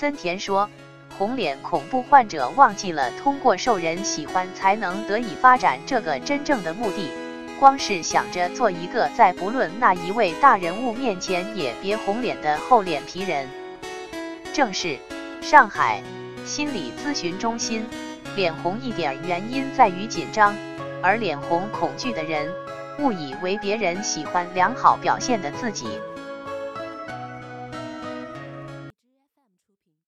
森田说红脸恐怖患者忘记了通过受人喜欢才能得以发展这个真正的目的。光是想着做一个在不论那一位大人物面前也别红脸的厚脸皮人。正是上海心理咨询中心脸红一点原因在于紧张而脸红恐惧的人误以为别人喜欢良好表现的自己。